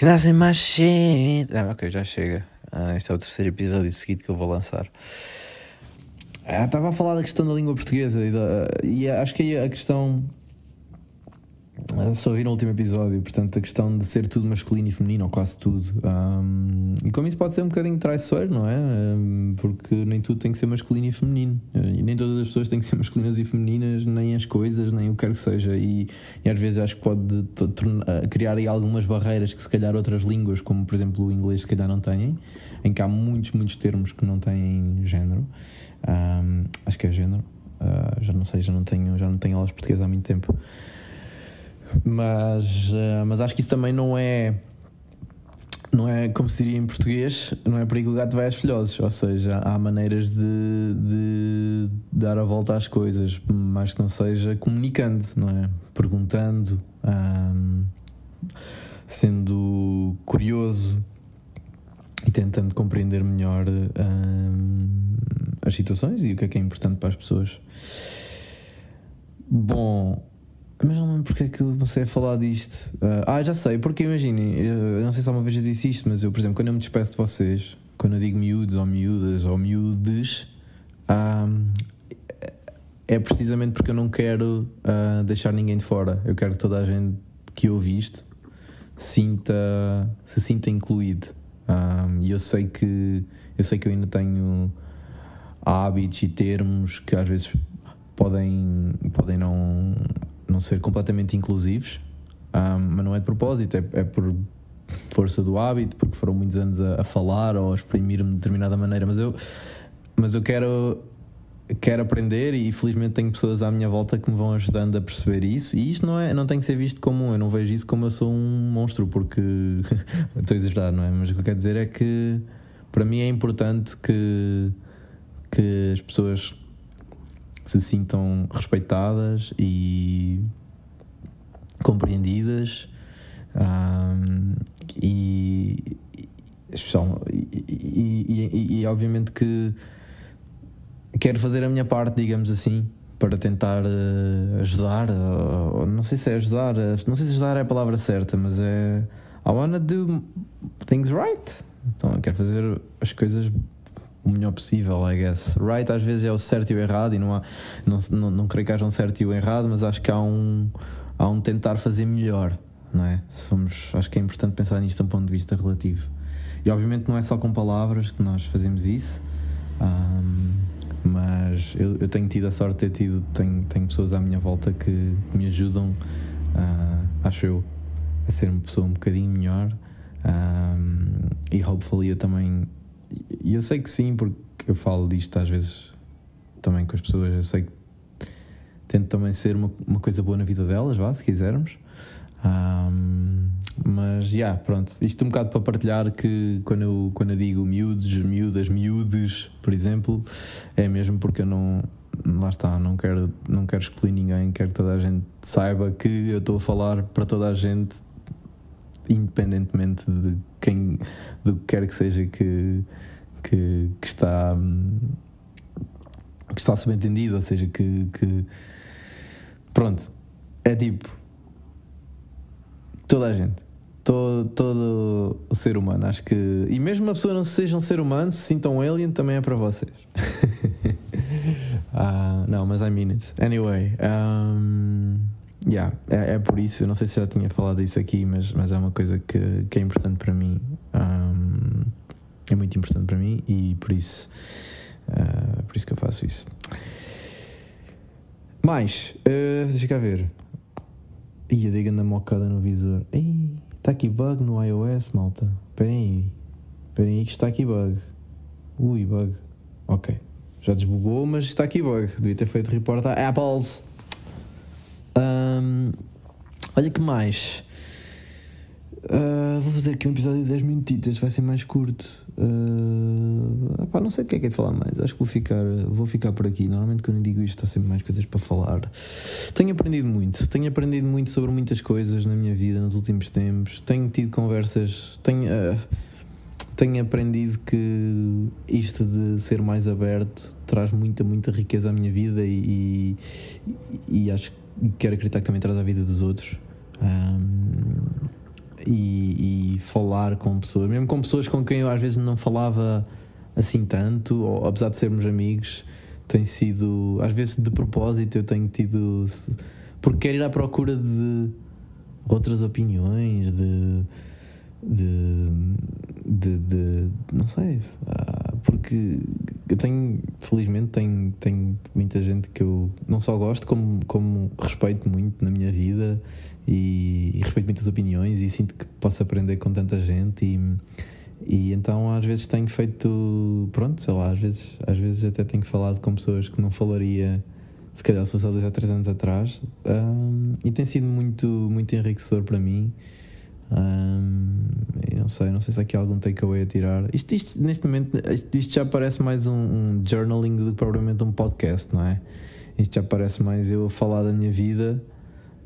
que nascem mais cedo. Ah, ok, já chega. Ah, este é o terceiro episódio seguido que eu vou lançar. Ah, estava a falar da questão da língua portuguesa e, da, e acho que a questão ah, só vi no último episódio, portanto, a questão de ser tudo masculino e feminino, ou quase tudo. Um, e como isso pode ser um bocadinho traiçoeiro, não é? Porque nem tudo tem que ser masculino e feminino. E nem todas as pessoas têm que ser masculinas e femininas, nem as coisas, nem o que quer que seja. E, e às vezes acho que pode ah, criar aí algumas barreiras que, se calhar, outras línguas, como por exemplo o inglês, se calhar não têm, em que há muitos, muitos termos que não têm género. Um, acho que é género. Uh, já não sei, já não tenho, já não tenho aulas portuguesas há muito tempo. Mas, uh, mas acho que isso também não é. Não é como se diria em português, não é por aí que o gato vai às filhoses. Ou seja, há maneiras de, de dar a volta às coisas, mais que não seja comunicando, não é? Perguntando, sendo curioso e tentando compreender melhor as situações e o que é que é importante para as pessoas. Bom, mas não lembro porque é que eu comecei a falar disto. Uh, ah, já sei, porque imaginem, eu não sei se alguma vez eu disse isto, mas eu, por exemplo, quando eu me despeço de vocês, quando eu digo miúdos ou miúdas ou miúdes, um, é precisamente porque eu não quero uh, deixar ninguém de fora. Eu quero que toda a gente que ouve isto sinta, se sinta incluído. Um, e eu sei que eu sei que eu ainda tenho hábitos e termos que às vezes podem, podem não não ser completamente inclusivos, um, mas não é de propósito, é, é, por força do hábito, porque foram muitos anos a, a falar ou a exprimir-me de determinada maneira. Mas eu, mas eu quero, quero aprender e felizmente tenho pessoas à minha volta que me vão ajudando a perceber isso. E isto não, é, não tem que ser visto como eu não vejo isso como eu sou um monstro, porque estou a exagerar, não é? Mas o que eu quero dizer é que para mim é importante que, que as pessoas se sintam respeitadas e compreendidas um, e, e, e, e, obviamente que quero fazer a minha parte, digamos assim, para tentar uh, ajudar, não sei se é ajudar, uh, não sei se ajudar é a palavra certa, mas é I wanna do things right. Então quero fazer as coisas o melhor possível, I guess. Right às vezes é o certo e o errado, e não, há, não, não, não creio que haja um certo e o errado, mas acho que há um, há um tentar fazer melhor, não é? Se fomos, acho que é importante pensar nisto de um ponto de vista relativo. E obviamente não é só com palavras que nós fazemos isso, um, mas eu, eu, tenho tido a sorte de ter tido, tenho, tenho pessoas à minha volta que me ajudam, uh, acho eu, a ser uma pessoa um bocadinho melhor. Um, e hopefully eu também e eu sei que sim, porque eu falo disto às vezes também com as pessoas. Eu sei que tento também ser uma, uma coisa boa na vida delas, vá, se quisermos. Um, mas já, yeah, pronto. Isto é um bocado para partilhar que quando eu, quando eu digo miúdos, miúdas, miúdes, por exemplo, é mesmo porque eu não. Lá está, não quero, não quero excluir ninguém, quero que toda a gente saiba que eu estou a falar para toda a gente, independentemente de quem, do que quer que seja que, que, que está que está subentendido, ou seja, que, que pronto, é tipo toda a gente, todo, todo o ser humano, acho que e mesmo uma pessoa não seja um ser humano, se sinta um alien, também é para vocês. uh, não, mas I mean it. Anyway, um, yeah, é, é, por isso, não sei se já tinha falado isso aqui, mas, mas é uma coisa que, que é importante para mim. Um, é muito importante para mim e por isso, uh, por isso que eu faço isso. Mais, uh, deixa cá ver. Ia de grande mocada no visor. está aqui bug no iOS, malta. Esperem aí. Esperem aí que está aqui bug. Ui, bug. Ok. Já desbugou, mas está aqui bug. Devia ter feito report a Apples. Um, olha que mais. Uh, vou fazer aqui um episódio de 10 minutitos, vai ser mais curto. Uh, não sei o que é que é de falar mais. Acho que vou ficar, vou ficar por aqui. Normalmente quando eu digo isto, há sempre mais coisas para falar. Tenho aprendido muito. Tenho aprendido muito sobre muitas coisas na minha vida nos últimos tempos. Tenho tido conversas. Tenho, uh, tenho aprendido que isto de ser mais aberto traz muita, muita riqueza à minha vida e, e, e acho que quero acreditar que também traz à vida dos outros. Um, e, e, falar com pessoas, mesmo com pessoas com quem eu às vezes não falava assim tanto, ou, apesar de sermos amigos, tem sido, às vezes de propósito, eu tenho tido. Porque quero ir à procura de outras opiniões, de. de. De, de não sei. Ah, porque eu tenho, felizmente, tenho, tenho muita gente que eu não só gosto, como, como respeito muito na minha vida e, e respeito muitas opiniões e sinto que posso aprender com tanta gente e e então às vezes tenho feito, pronto, sei lá, às vezes, às vezes até tenho falado com pessoas que não falaria se calhar se fosse há dois ou três anos atrás um, e tem sido muito, muito enriquecedor para mim. Um, não sei, não sei se aqui algum takeaway a tirar. Isto, isto, neste momento, isto, já parece mais um, um, journaling do que propriamente um podcast, não é? Isto já parece mais eu a falar da minha vida.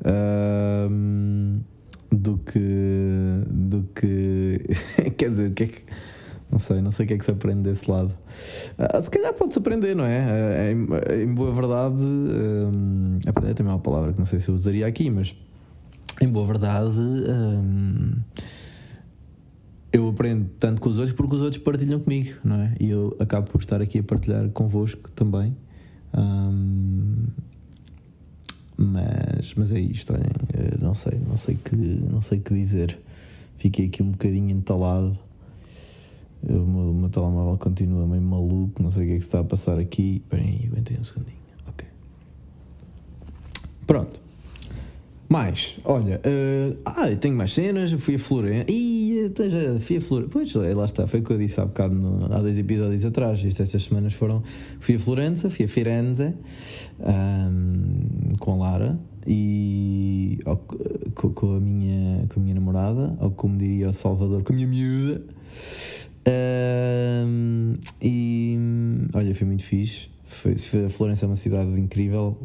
Um, do que. do que. quer dizer, o que é que. Não sei, não sei o que é que se aprende desse lado. Uh, se calhar pode-se aprender, não é? Uh, em, em, boa verdade, um, aprender também é uma palavra que não sei se eu usaria aqui, mas em boa verdade, um, eu aprendo tanto com os outros porque os outros partilham comigo, não é? E eu acabo por estar aqui a partilhar convosco também. Um, mas, mas é isto, eh, não sei, não sei que, não sei que dizer. Fiquei aqui um bocadinho entalado. O meu, meu telemóvel continua meio maluco, não sei o que é que se está a passar aqui. Espera aí, aguentem um segundinho. Ok. Pronto. Mais, olha, uh, ah, tenho mais cenas, fui a Florença. Ih, já fui a Florença. Pois, é, lá está, foi o que eu disse há bocado, no, há dois episódios atrás. Isto, estas semanas foram. Fui a Florença, fui a Firenze um, com a Lara e ou, com, com, a minha, com a minha namorada, ou como diria o Salvador, com a minha miúda. Um, e olha, foi muito fixe. A Florença é uma cidade incrível,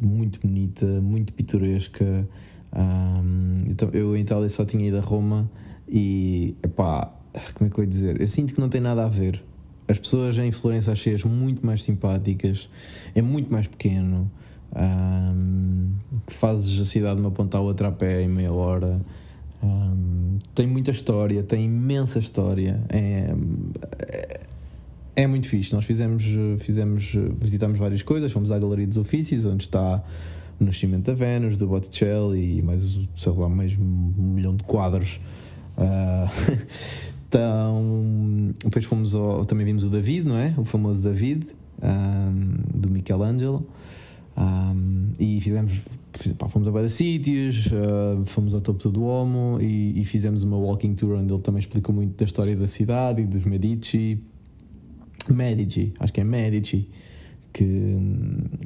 muito bonita, muito pitoresca. Um, então, eu em Itália só tinha ido a Roma e, epá, como é que eu ia dizer? Eu sinto que não tem nada a ver. As pessoas em Florença achei muito mais simpáticas, é muito mais pequeno, um, fazes a cidade de uma ponta à outra a pé em meia hora. Um, tem muita história, tem imensa história. É, é, é muito fixe. Nós fizemos, fizemos, visitamos várias coisas, fomos à Galeria dos Ofícios, onde está o nascimento da Vênus, do Botticelli e mais, sei lá, mais um milhão de quadros. Uh, então, depois fomos ao, também vimos o David, não é? O famoso David, um, do Michelangelo. Um, e fizemos, pá, fomos a vários sítios, uh, fomos ao topo do Duomo e, e, fizemos uma walking tour onde ele também explicou muito da história da cidade e dos Medici Medici, acho que é Medici, que,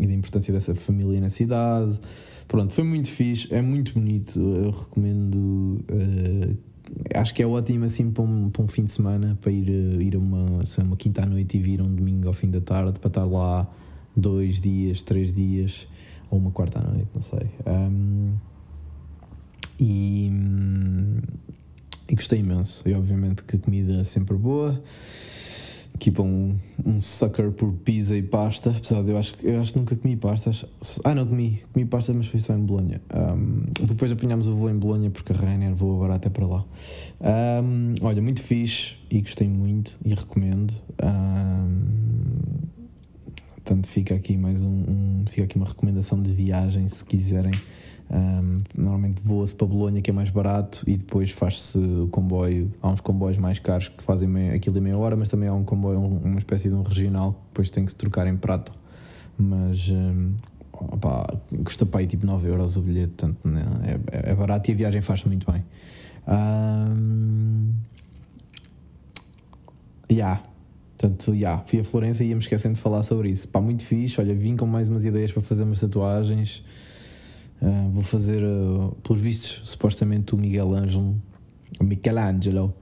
e da importância dessa família na cidade. Pronto, foi muito fixe, é muito bonito. Eu recomendo. Uh, acho que é ótimo assim para um, para um fim de semana para ir, uh, ir a uma, assim, uma quinta à noite e vir um domingo ao fim da tarde para estar lá dois dias, três dias ou uma quarta à noite, não sei. Um, e, e gostei imenso. E obviamente que a comida é sempre boa para um, um sucker por pizza e pasta, apesar de eu acho, eu acho que nunca comi pasta. Ah, não comi, comi pasta, mas foi só em Bolonha. Um, depois apanhámos o voo em Bolonha porque a Rainer voou agora até para lá. Um, olha, muito fixe e gostei muito e recomendo. Um, portanto, fica aqui mais um, um, fica aqui uma recomendação de viagem se quiserem um, normalmente voa-se para Bolonha, que é mais barato, e depois faz-se o comboio. Há uns comboios mais caros que fazem meia, aquilo em meia hora, mas também há um comboio, uma espécie de um regional, que depois tem que se trocar em prato. Mas um, custa para aí tipo 9 euros o bilhete, portanto, né, é, é, barato e a viagem faz-se muito bem. Um, yeah. Portanto, yeah, fui a Florença e ia-me esquecendo de falar sobre isso. Pá, muito fixe. Olha, vim com mais umas ideias para fazer umas tatuagens. Uh, vou fazer, uh, pelos vistos, supostamente o Miguel Ângelo, Michelangelo,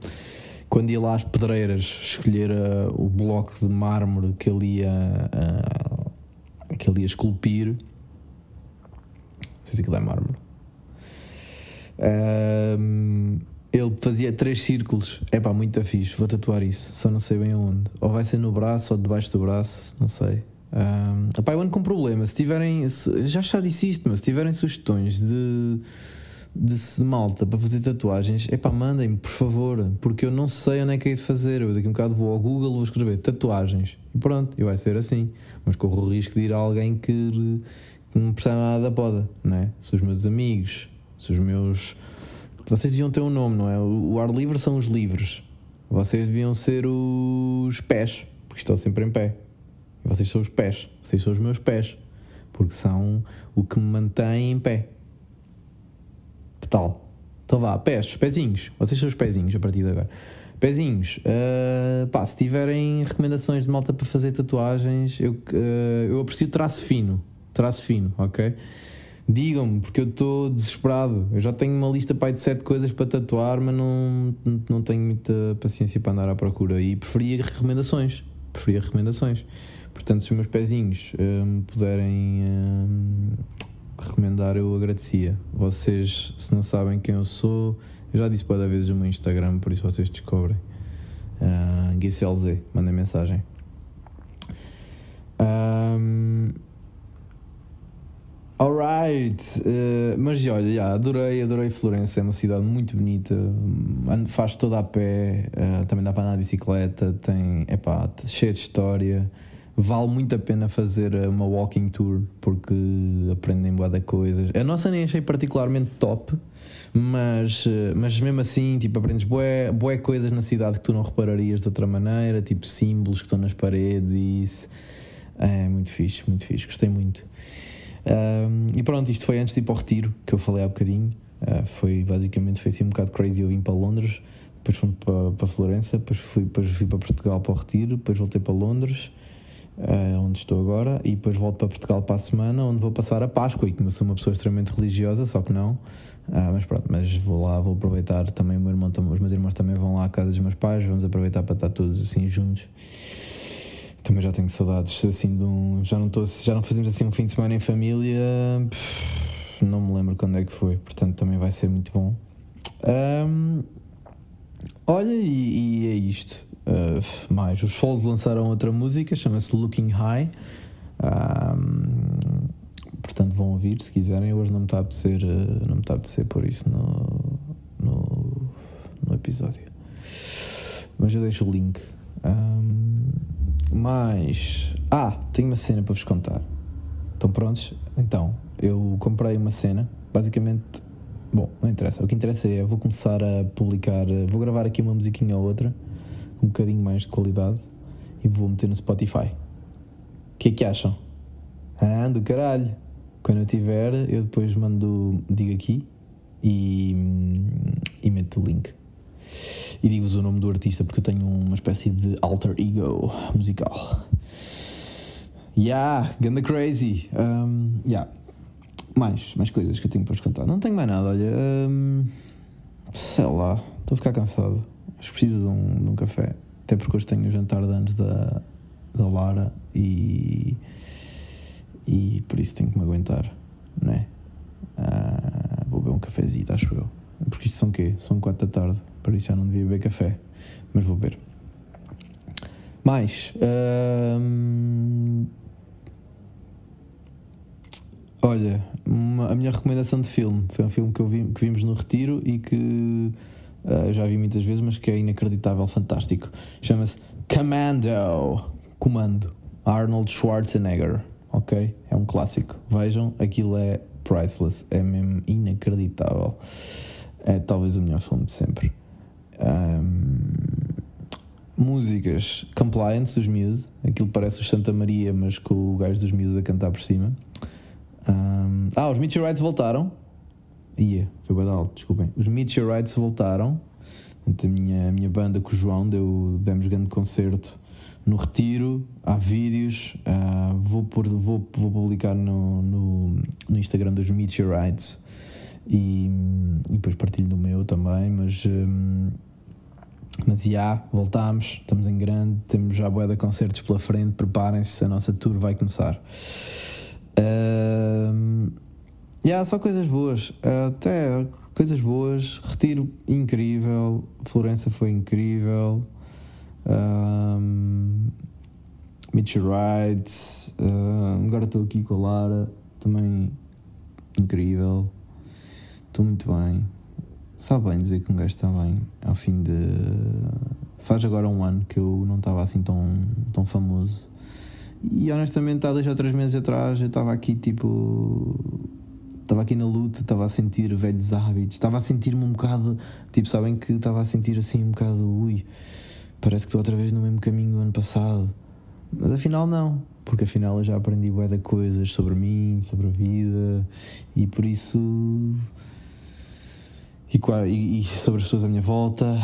quando ia lá às pedreiras escolher uh, o bloco de mármore que ele ia, que ele ia esculpir. Se aquilo é mármore. ele fazia três círculos. É pá, muito fixe. Vou tatuar isso, só não sei bem aonde. Ou vai ser no braço ou debaixo do braço, não sei. Um, epá, eu ando com problema. Se tiverem. Se, já já disse isto, mas se tiverem sugestões de, de malta para fazer tatuagens, é pá, mandem-me, por favor, porque eu não sei onde é que é de fazer. Eu daqui um bocado vou ao Google, vou escrever tatuagens e pronto, e vai ser assim. Mas corro o risco de ir a alguém que, que não percebe nada da poda, não é? Se os meus amigos, se os meus. Vocês deviam ter um nome, não é? O ar livre são os livres. Vocês deviam ser os pés, porque estou sempre em pé. Vocês são os pés, vocês são os meus pés, porque são o que me mantém em pé. Que tal? Então vá, pés, pezinhos. Vocês são os pezinhos a partir de agora. Pezinhos, uh, pá, se tiverem recomendações de malta para fazer tatuagens, eu, uh, eu aprecio traço fino. Traço fino, ok? Digam-me, porque eu estou desesperado. Eu já tenho uma lista pai, de sete coisas para tatuar, mas não, não tenho muita paciência para andar à procura. E preferia recomendações. Preferia recomendações. Portanto, se os meus pezinhos uh, me puderem recomendar, eu agradecia. Vocês, se não sabem quem eu sou, eu já disse para vezes no meu Instagram, por isso vocês descobrem. Uh, GCLZ, mandem mensagem. Um, Alright, uh, mas olha, adorei, adorei Florença, é uma cidade muito bonita, faz toda a pé, uh, também dá para andar de bicicleta, tem, epá, cheia de história vale muito a pena fazer uma walking tour porque aprendem boa de coisas. A nossa nem achei particularmente top, mas, mas mesmo assim, tipo, aprendes boé, boé coisas na cidade que tu não repararias de outra maneira, tipo símbolos que estão nas paredes e isso. É muito fixe, muito fixe, gostei muito. E pronto, isto foi antes de ir para o retiro, que eu falei há bocadinho. Uh, foi basicamente foi assim um bocado crazy. Eu vim para Londres, depois fui para, para Florença, depois fui, depois fui para Portugal para o retiro, depois voltei para Londres uh, onde estou agora, e depois volto para Portugal para a semana, onde vou passar a Páscoa. E como eu sou uma pessoa extremamente religiosa, só que não, uh, mas pronto, mas vou lá, vou aproveitar também. O meu irmão, os meus irmãos também vão lá à casa dos meus pais, vamos aproveitar para estar todos assim juntos. Também já tenho saudades assim de um. Já não, estou, já não fazemos assim um fim de semana em família. Não me lembro quando é que foi, portanto também vai ser muito bom. Um, olha, e, e, é isto. Uh, mais, os Falls lançaram outra música, chama-se Looking High. Um, portanto, vão ouvir se quiserem. Hoje não me está a apetecer, uh, não me está a apetecer por isso no, no, no episódio. Mas eu deixo o link. Um, mas. Ah, tenho uma cena para vos contar. Estão prontos? Então, eu comprei uma cena. Basicamente, bom, não interessa. O que interessa é, vou começar a publicar. Vou gravar aqui uma musiquinha ou outra um bocadinho mais de qualidade e vou meter no Spotify. O que é que acham? Ah, do caralho! Quando eu tiver, eu depois mando, digo aqui e, e meto o link. E digo-vos o nome do artista porque eu tenho uma espécie de alter ego musical. Yeah, ganda crazy. Um, yeah. Mais, mais coisas que eu tenho para vos contar. Não tenho mais nada, olha. Um, sei lá, estou a ficar cansado. Acho que preciso de um, de um café. Até porque hoje tenho o jantar de anos da, da Lara e, e por isso tenho que me aguentar, né? Ah, vou beber um cafezinho, acho eu. Porque isto são quê? São 4 da tarde, por isso já não devia beber café, mas vou beber. Mais. Hum, olha, uma, a minha recomendação de filme foi um filme que, vi, que vimos no Retiro e que uh, já vi muitas vezes, mas que é inacreditável, fantástico. Chama-se Commando, Comando, Arnold Schwarzenegger, ok? É um clássico. Vejam, aquilo é priceless, é mesmo inacreditável. É talvez o melhor filme de sempre. Um, músicas Compliance, os Muse, aquilo parece o Santa Maria, mas com o gajo dos Muse a cantar por cima. Um, ah, os Meteorites voltaram. Ia, foi bem alto, desculpem. Os Meteorites voltaram. A minha, a minha banda com o João deu, demos grande concerto no Retiro. Há vídeos. Uh, vou, por, vou, vou publicar no, no, no Instagram dos Meteorites e, e, depois partilho no meu também. Mas. Um, mas já, yeah, voltámos, estamos em grande, temos já boa de concertos pela frente, preparem-se, a nossa tour vai começar. Uh, Yeah, só coisas boas. Até coisas boas. Retiro incrível. Florença foi incrível. Um, Meteorites. Uh, agora estou aqui com a Lara. Também incrível. Estou muito bem. Sabe bem dizer que um gajo está bem ao fim de. Faz agora um ano que eu não estava assim tão, tão famoso. E honestamente, há dois ou três meses atrás, eu estava aqui tipo. Estava aqui na luta, estava a sentir velhos hábitos, estava a sentir-me um bocado. Tipo, sabem que estava a sentir assim um bocado. Ui, parece que estou outra vez no mesmo caminho do ano passado. Mas afinal, não, porque afinal eu já aprendi bué de coisas sobre mim, sobre a vida e por isso. E, e, sobre as pessoas à minha volta.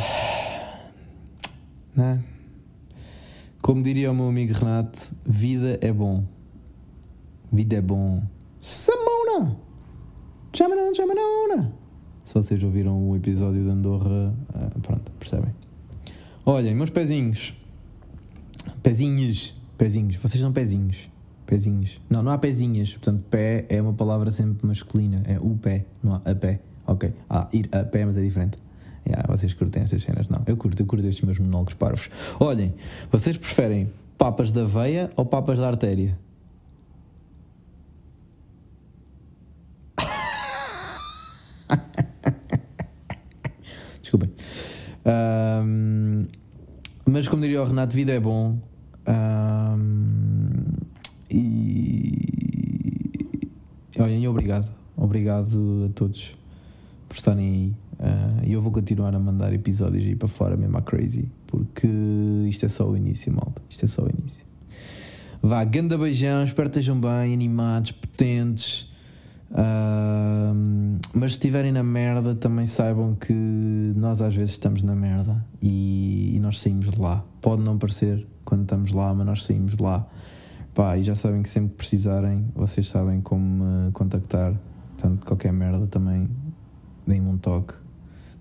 Né? Como diria o meu amigo Renato, vida é bom. Vida é bom. Samona! Chamanona, chamanona! Se vocês ouviram o episódio de Andorra, ah, pronto, percebem. Olhem, meus pezinhos. Pezinhos. Pezinhos. Vocês são pezinhos. Pezinhos. Não, não há pezinhas. Portanto, pé é uma palavra sempre masculina. É o pé, não há a pé. Ok. Ah, ir a pé, mas é diferente. Yeah, vocês curtem estas cenas? Não. Eu curto, eu curto estes meus monólogos parvos. Olhem, vocês preferem papas da veia ou papas da artéria? Desculpem. Um, mas como diria o Renato, vida é bom. Um, e olhem, obrigado. Obrigado a todos por estarem aí. Uh, e eu vou continuar a mandar episódios aí para fora, mesmo a crazy, porque isto é só o início, malta. Isto é só o início. Vá, ganda beijão, espero que estejam bem, animados, potentes. Uh, mas se estiverem na merda, também saibam que nós às vezes estamos na merda e, e, nós saímos de lá. Pode não parecer quando estamos lá, mas nós saímos de lá. Pá, e já sabem que sempre que precisarem, vocês sabem como me contactar. Portanto, qualquer merda também deem-me um toque.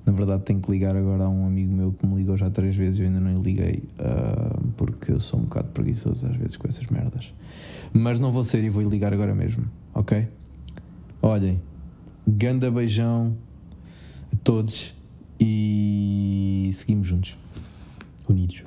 Na verdade, tenho que ligar agora a um amigo meu que me ligou já três vezes e eu ainda não lhe liguei uh, porque eu sou um bocado preguiçoso às vezes com essas merdas. Mas não vou ser e vou ligar agora mesmo, ok? Olhem, ganda beijão a todos e seguimos juntos, unidos.